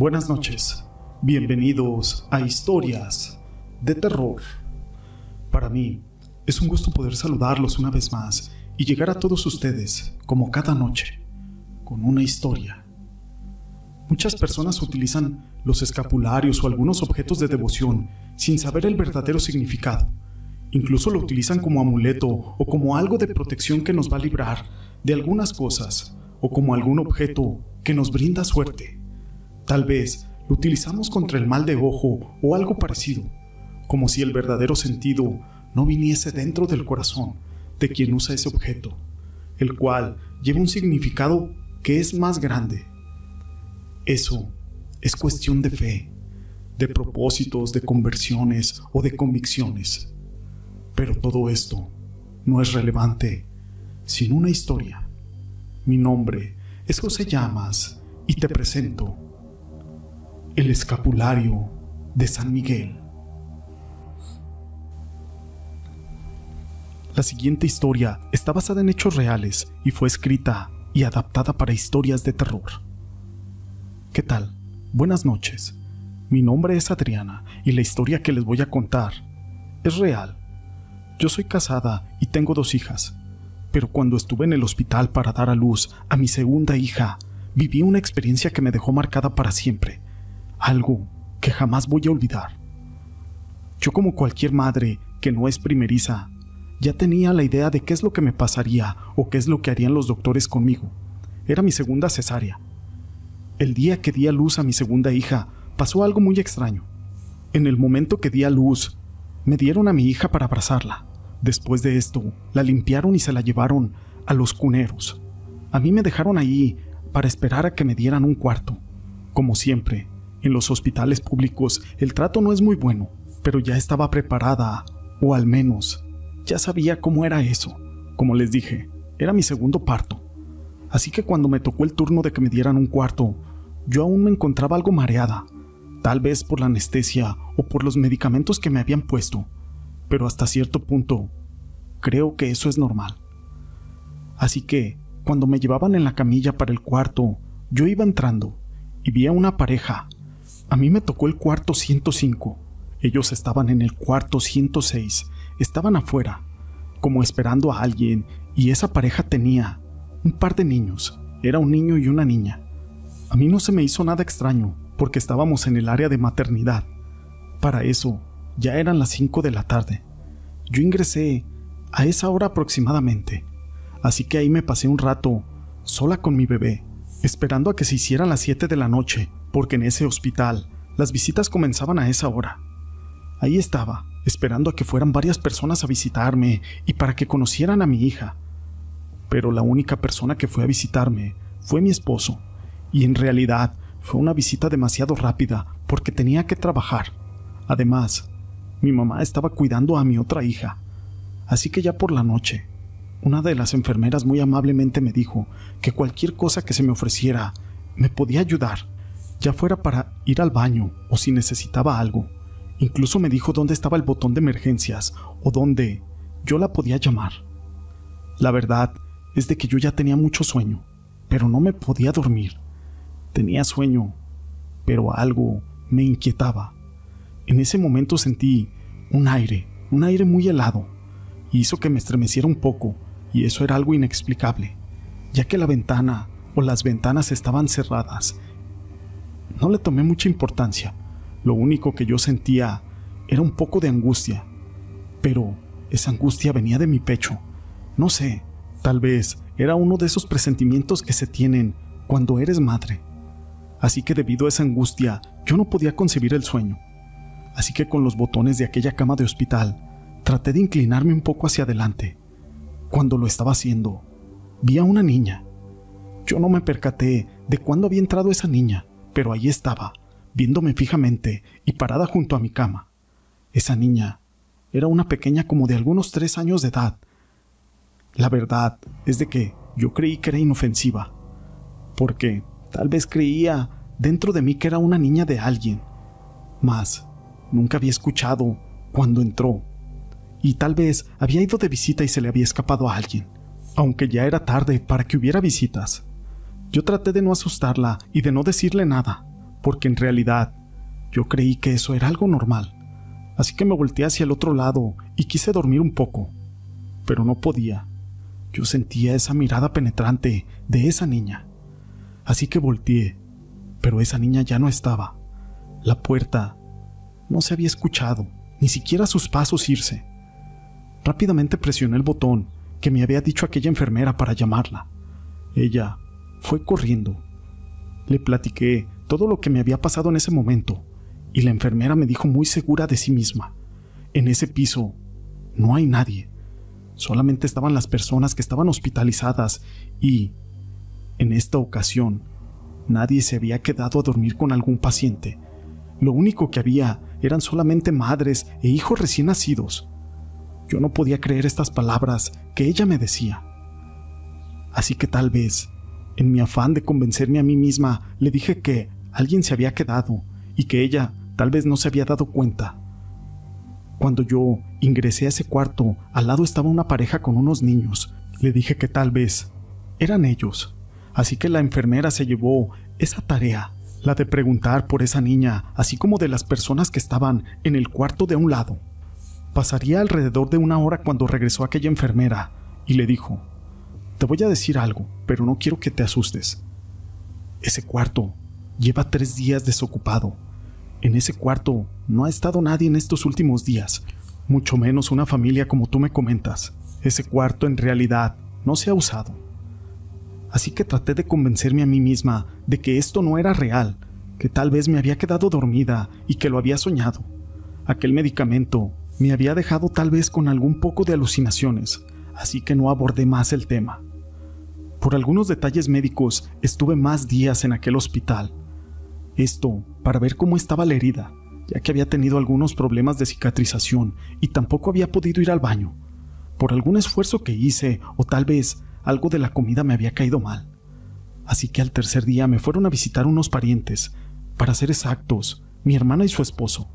Buenas noches, bienvenidos a Historias de Terror. Para mí es un gusto poder saludarlos una vez más y llegar a todos ustedes, como cada noche, con una historia. Muchas personas utilizan los escapularios o algunos objetos de devoción sin saber el verdadero significado. Incluso lo utilizan como amuleto o como algo de protección que nos va a librar de algunas cosas o como algún objeto que nos brinda suerte. Tal vez lo utilizamos contra el mal de ojo o algo parecido, como si el verdadero sentido no viniese dentro del corazón de quien usa ese objeto, el cual lleva un significado que es más grande. Eso es cuestión de fe, de propósitos, de conversiones o de convicciones. Pero todo esto no es relevante sin una historia. Mi nombre es José Llamas y te presento el escapulario de San Miguel. La siguiente historia está basada en hechos reales y fue escrita y adaptada para historias de terror. ¿Qué tal? Buenas noches. Mi nombre es Adriana y la historia que les voy a contar es real. Yo soy casada y tengo dos hijas, pero cuando estuve en el hospital para dar a luz a mi segunda hija, viví una experiencia que me dejó marcada para siempre algo que jamás voy a olvidar. Yo como cualquier madre que no es primeriza, ya tenía la idea de qué es lo que me pasaría o qué es lo que harían los doctores conmigo. Era mi segunda cesárea. El día que di a luz a mi segunda hija, pasó algo muy extraño. En el momento que di a luz, me dieron a mi hija para abrazarla. Después de esto, la limpiaron y se la llevaron a los cuneros. A mí me dejaron ahí para esperar a que me dieran un cuarto. Como siempre, en los hospitales públicos el trato no es muy bueno, pero ya estaba preparada, o al menos ya sabía cómo era eso. Como les dije, era mi segundo parto. Así que cuando me tocó el turno de que me dieran un cuarto, yo aún me encontraba algo mareada, tal vez por la anestesia o por los medicamentos que me habían puesto, pero hasta cierto punto creo que eso es normal. Así que, cuando me llevaban en la camilla para el cuarto, yo iba entrando y vi a una pareja a mí me tocó el cuarto 105. Ellos estaban en el cuarto 106. Estaban afuera, como esperando a alguien, y esa pareja tenía un par de niños. Era un niño y una niña. A mí no se me hizo nada extraño, porque estábamos en el área de maternidad. Para eso, ya eran las 5 de la tarde. Yo ingresé a esa hora aproximadamente, así que ahí me pasé un rato, sola con mi bebé, esperando a que se hicieran las 7 de la noche porque en ese hospital las visitas comenzaban a esa hora. Ahí estaba, esperando a que fueran varias personas a visitarme y para que conocieran a mi hija. Pero la única persona que fue a visitarme fue mi esposo, y en realidad fue una visita demasiado rápida porque tenía que trabajar. Además, mi mamá estaba cuidando a mi otra hija. Así que ya por la noche, una de las enfermeras muy amablemente me dijo que cualquier cosa que se me ofreciera me podía ayudar ya fuera para ir al baño o si necesitaba algo. Incluso me dijo dónde estaba el botón de emergencias o dónde yo la podía llamar. La verdad es de que yo ya tenía mucho sueño, pero no me podía dormir. Tenía sueño, pero algo me inquietaba. En ese momento sentí un aire, un aire muy helado, y hizo que me estremeciera un poco, y eso era algo inexplicable, ya que la ventana o las ventanas estaban cerradas no le tomé mucha importancia. Lo único que yo sentía era un poco de angustia. Pero esa angustia venía de mi pecho. No sé, tal vez era uno de esos presentimientos que se tienen cuando eres madre. Así que debido a esa angustia, yo no podía concebir el sueño. Así que con los botones de aquella cama de hospital, traté de inclinarme un poco hacia adelante. Cuando lo estaba haciendo, vi a una niña. Yo no me percaté de cuándo había entrado esa niña, pero ahí estaba, viéndome fijamente y parada junto a mi cama. Esa niña era una pequeña como de algunos tres años de edad. La verdad es de que yo creí que era inofensiva, porque tal vez creía dentro de mí que era una niña de alguien, mas nunca había escuchado cuando entró, y tal vez había ido de visita y se le había escapado a alguien, aunque ya era tarde para que hubiera visitas. Yo traté de no asustarla y de no decirle nada, porque en realidad yo creí que eso era algo normal. Así que me volteé hacia el otro lado y quise dormir un poco, pero no podía. Yo sentía esa mirada penetrante de esa niña. Así que volteé, pero esa niña ya no estaba. La puerta no se había escuchado, ni siquiera sus pasos irse. Rápidamente presioné el botón que me había dicho aquella enfermera para llamarla. Ella fue corriendo. Le platiqué todo lo que me había pasado en ese momento, y la enfermera me dijo muy segura de sí misma, en ese piso no hay nadie, solamente estaban las personas que estaban hospitalizadas y, en esta ocasión, nadie se había quedado a dormir con algún paciente. Lo único que había eran solamente madres e hijos recién nacidos. Yo no podía creer estas palabras que ella me decía. Así que tal vez, en mi afán de convencerme a mí misma, le dije que alguien se había quedado y que ella tal vez no se había dado cuenta. Cuando yo ingresé a ese cuarto, al lado estaba una pareja con unos niños. Le dije que tal vez eran ellos. Así que la enfermera se llevó esa tarea, la de preguntar por esa niña, así como de las personas que estaban en el cuarto de un lado. Pasaría alrededor de una hora cuando regresó aquella enfermera y le dijo, Te voy a decir algo, pero no quiero que te asustes. Ese cuarto lleva tres días desocupado. En ese cuarto no ha estado nadie en estos últimos días, mucho menos una familia como tú me comentas. Ese cuarto en realidad no se ha usado. Así que traté de convencerme a mí misma de que esto no era real, que tal vez me había quedado dormida y que lo había soñado. Aquel medicamento me había dejado tal vez con algún poco de alucinaciones, así que no abordé más el tema. Por algunos detalles médicos estuve más días en aquel hospital. Esto para ver cómo estaba la herida, ya que había tenido algunos problemas de cicatrización y tampoco había podido ir al baño. Por algún esfuerzo que hice, o tal vez algo de la comida me había caído mal. Así que al tercer día me fueron a visitar unos parientes, para ser exactos, mi hermana y su esposo.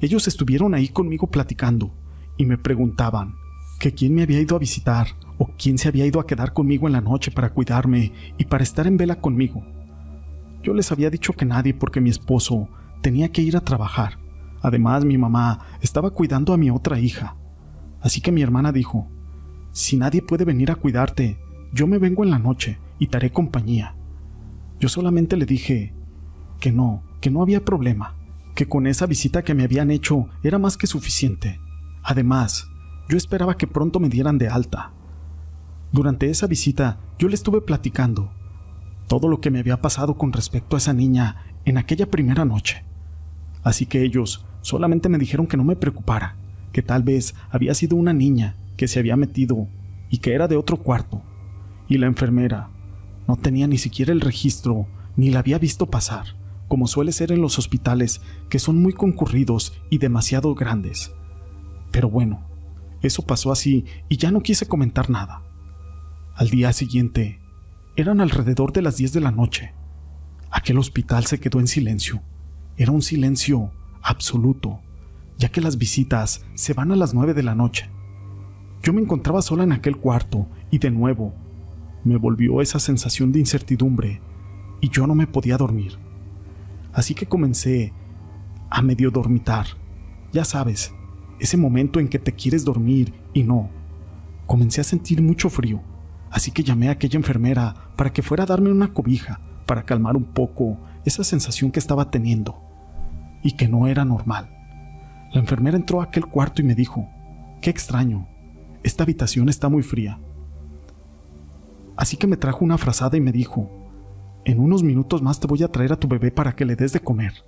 Ellos estuvieron ahí conmigo platicando y me preguntaban que quién me había ido a visitar o quién se había ido a quedar conmigo en la noche para cuidarme y para estar en vela conmigo. Yo les había dicho que nadie porque mi esposo tenía que ir a trabajar. Además, mi mamá estaba cuidando a mi otra hija. Así que mi hermana dijo, si nadie puede venir a cuidarte, yo me vengo en la noche y te haré compañía. Yo solamente le dije que no, que no había problema que con esa visita que me habían hecho era más que suficiente. Además, yo esperaba que pronto me dieran de alta. Durante esa visita yo le estuve platicando todo lo que me había pasado con respecto a esa niña en aquella primera noche. Así que ellos solamente me dijeron que no me preocupara, que tal vez había sido una niña que se había metido y que era de otro cuarto. Y la enfermera no tenía ni siquiera el registro ni la había visto pasar como suele ser en los hospitales, que son muy concurridos y demasiado grandes. Pero bueno, eso pasó así y ya no quise comentar nada. Al día siguiente, eran alrededor de las 10 de la noche. Aquel hospital se quedó en silencio. Era un silencio absoluto, ya que las visitas se van a las 9 de la noche. Yo me encontraba sola en aquel cuarto y de nuevo me volvió esa sensación de incertidumbre y yo no me podía dormir. Así que comencé a medio dormitar. Ya sabes, ese momento en que te quieres dormir y no. Comencé a sentir mucho frío, así que llamé a aquella enfermera para que fuera a darme una cobija para calmar un poco esa sensación que estaba teniendo y que no era normal. La enfermera entró a aquel cuarto y me dijo, qué extraño, esta habitación está muy fría. Así que me trajo una frazada y me dijo, en unos minutos más te voy a traer a tu bebé para que le des de comer.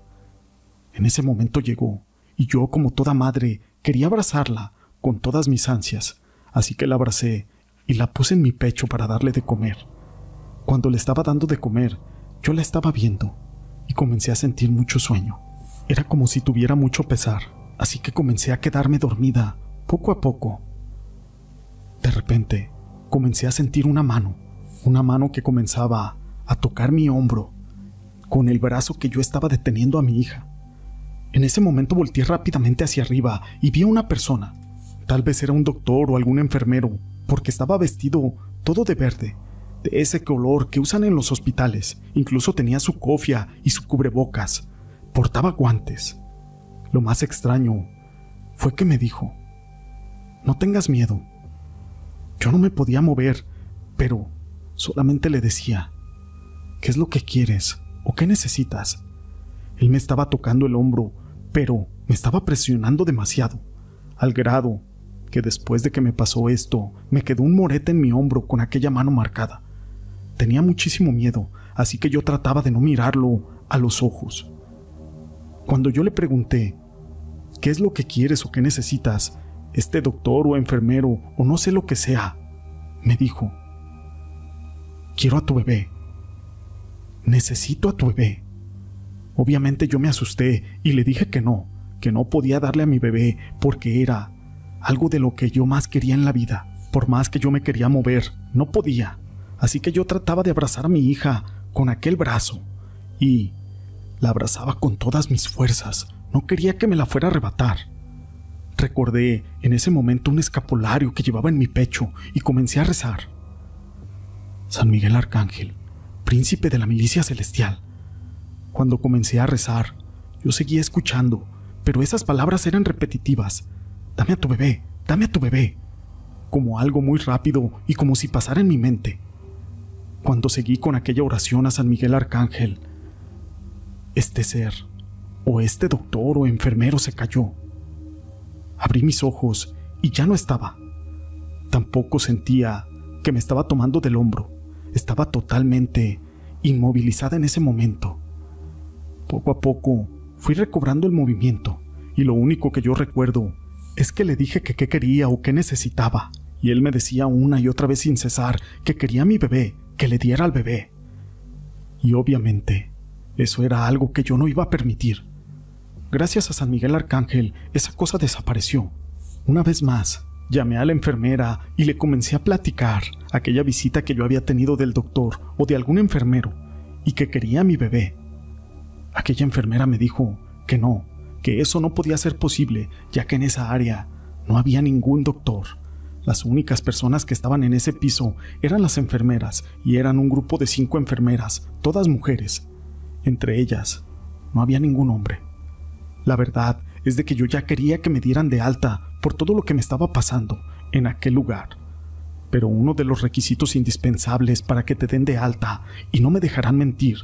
En ese momento llegó, y yo, como toda madre, quería abrazarla con todas mis ansias, así que la abracé y la puse en mi pecho para darle de comer. Cuando le estaba dando de comer, yo la estaba viendo y comencé a sentir mucho sueño. Era como si tuviera mucho pesar, así que comencé a quedarme dormida poco a poco. De repente, comencé a sentir una mano, una mano que comenzaba a tocar mi hombro con el brazo que yo estaba deteniendo a mi hija. En ese momento volteé rápidamente hacia arriba y vi a una persona. Tal vez era un doctor o algún enfermero, porque estaba vestido todo de verde. de ese color que usan en los hospitales. Incluso tenía su cofia y su cubrebocas. Portaba guantes. Lo más extraño fue que me dijo, no tengas miedo. Yo no me podía mover, pero solamente le decía, ¿qué es lo que quieres o qué necesitas? Él me estaba tocando el hombro, pero me estaba presionando demasiado, al grado que después de que me pasó esto, me quedó un morete en mi hombro con aquella mano marcada. Tenía muchísimo miedo, así que yo trataba de no mirarlo a los ojos. Cuando yo le pregunté, ¿qué es lo que quieres o qué necesitas? Este doctor o enfermero o no sé lo que sea, me dijo, quiero a tu bebé. Necesito a tu bebé. Obviamente yo me asusté y le dije que no, que no podía darle a mi bebé porque era algo de lo que yo más quería en la vida. Por más que yo me quería mover, no podía. Así que yo trataba de abrazar a mi hija con aquel brazo y la abrazaba con todas mis fuerzas. No quería que me la fuera a arrebatar. Recordé en ese momento un escapulario que llevaba en mi pecho y comencé a rezar. San Miguel Arcángel, príncipe de la milicia celestial, cuando comencé a rezar, yo seguía escuchando, pero esas palabras eran repetitivas. Dame a tu bebé, dame a tu bebé. Como algo muy rápido y como si pasara en mi mente. Cuando seguí con aquella oración a San Miguel Arcángel, este ser, o este doctor o enfermero se cayó. Abrí mis ojos y ya no estaba. Tampoco sentía que me estaba tomando del hombro. Estaba totalmente inmovilizada en ese momento. Poco a poco fui recobrando el movimiento y lo único que yo recuerdo es que le dije que qué quería o qué necesitaba y él me decía una y otra vez sin cesar que quería a mi bebé, que le diera al bebé. Y obviamente, eso era algo que yo no iba a permitir. Gracias a San Miguel Arcángel, esa cosa desapareció. Una vez más, llamé a la enfermera y le comencé a platicar aquella visita que yo había tenido del doctor o de algún enfermero y que quería a mi bebé. Aquella enfermera me dijo que no, que eso no podía ser posible, ya que en esa área no había ningún doctor. Las únicas personas que estaban en ese piso eran las enfermeras, y eran un grupo de cinco enfermeras, todas mujeres. Entre ellas, no había ningún hombre. La verdad es de que yo ya quería que me dieran de alta por todo lo que me estaba pasando en aquel lugar. Pero uno de los requisitos indispensables para que te den de alta, y no me dejarán mentir,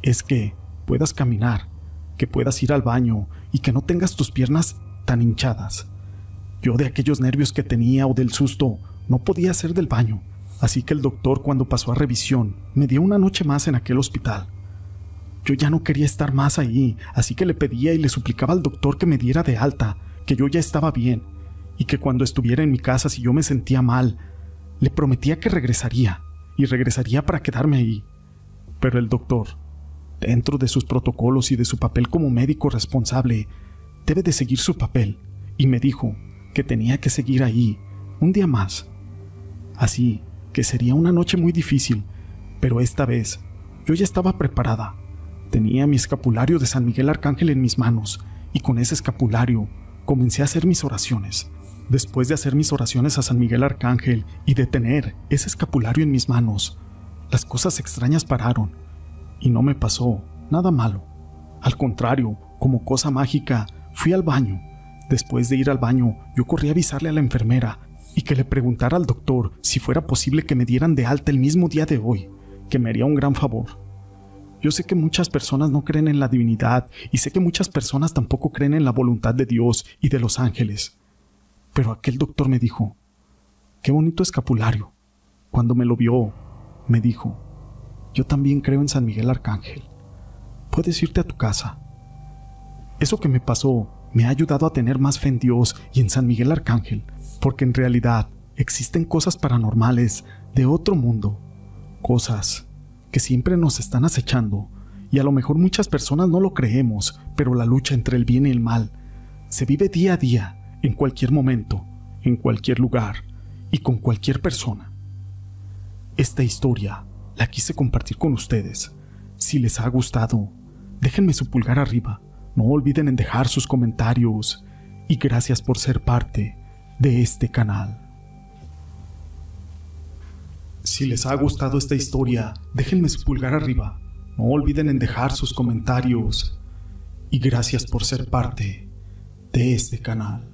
es que puedas caminar, que puedas ir al baño y que no tengas tus piernas tan hinchadas. Yo de aquellos nervios que tenía o del susto no podía hacer del baño, así que el doctor cuando pasó a revisión me dio una noche más en aquel hospital. Yo ya no quería estar más ahí, así que le pedía y le suplicaba al doctor que me diera de alta, que yo ya estaba bien, y que cuando estuviera en mi casa si yo me sentía mal, le prometía que regresaría, y regresaría para quedarme ahí. Pero el doctor dentro de sus protocolos y de su papel como médico responsable, debe de seguir su papel, y me dijo que tenía que seguir ahí un día más. Así que sería una noche muy difícil, pero esta vez yo ya estaba preparada. Tenía mi escapulario de San Miguel Arcángel en mis manos, y con ese escapulario comencé a hacer mis oraciones. Después de hacer mis oraciones a San Miguel Arcángel y de tener ese escapulario en mis manos, las cosas extrañas pararon y no me pasó nada malo. Al contrario, como cosa mágica, fui al baño. Después de ir al baño, yo corrí a avisarle a la enfermera y que le preguntara al doctor si fuera posible que me dieran de alta el mismo día de hoy, que me haría un gran favor. Yo sé que muchas personas no creen en la divinidad y sé que muchas personas tampoco creen en la voluntad de Dios y de los ángeles. Pero aquel doctor me dijo, qué bonito escapulario. Cuando me lo vio, me dijo, yo también creo en San Miguel Arcángel. Puedes irte a tu casa. Eso que me pasó me ha ayudado a tener más fe en Dios y en San Miguel Arcángel, porque en realidad existen cosas paranormales de otro mundo, cosas que siempre nos están acechando, y a lo mejor muchas personas no lo creemos, pero la lucha entre el bien y el mal se vive día a día, en cualquier momento, en cualquier lugar y con cualquier persona. Esta historia la quise compartir con ustedes. Si les ha gustado, déjenme su pulgar arriba. No olviden en dejar sus comentarios. Y gracias por ser parte de este canal. Si les ha gustado esta historia, déjenme su pulgar arriba. No olviden en dejar sus comentarios. Y gracias por ser parte de este canal.